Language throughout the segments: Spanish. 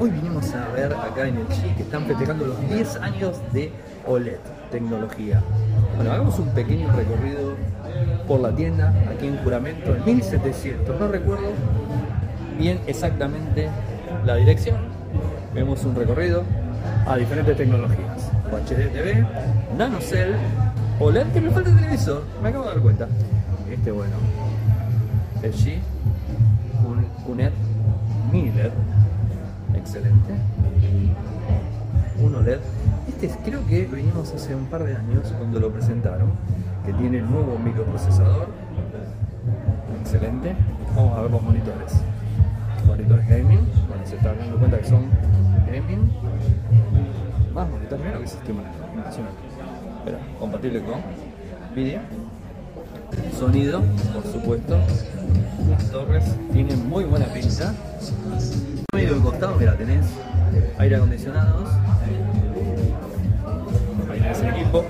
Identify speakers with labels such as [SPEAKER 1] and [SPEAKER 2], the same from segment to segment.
[SPEAKER 1] Hoy vinimos a ver acá en el Chi que están festejando los 10 años de OLED tecnología. Bueno, hagamos un pequeño recorrido por la tienda aquí en Juramento en 1700. No recuerdo bien exactamente la dirección. Vemos un recorrido a diferentes tecnologías. HD TV, NanoCell, OLED, que me falta el televisor, me acabo de dar cuenta. Este bueno, el G, un LED, excelente. Un OLED. Este es- creo que venimos hace un par de años cuando lo presentaron, que tiene el nuevo microprocesador. Excelente. Vamos a ver los monitores. Monitores gaming, bueno, se está dando cuenta que son gaming. Más monitores, mira que sistema impresionante. Espera, compatible con vídeo. Sonido, por supuesto. Las torres tienen muy buena pinta. Medio de costado, mira, tenés aire acondicionados. Ahí tenés el equipo.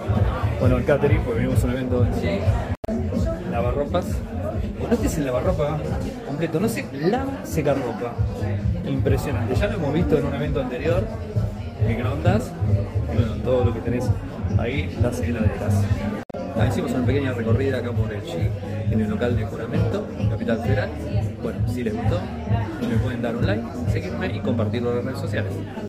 [SPEAKER 1] Bueno, el catering, porque venimos a un evento en sí. Lavarropas. Bueno, este es el lavarropa completo. No se lava, seca ropa. Impresionante. Ya lo hemos visto en un evento anterior. Microondas. Y bueno, todo lo que tenés ahí, las heladeras. Ah, hicimos una pequeña recorrida acá por el Chi, en el local de juramento, Capital Federal. Bueno, si les gustó, me pueden dar un like, seguirme y compartirlo en las redes sociales.